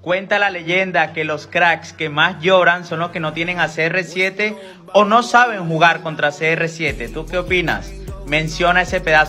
Cuenta la leyenda que los cracks que más lloran son los que no tienen a CR7 o no saben jugar contra CR7. ¿Tú qué opinas? Menciona ese pedazo.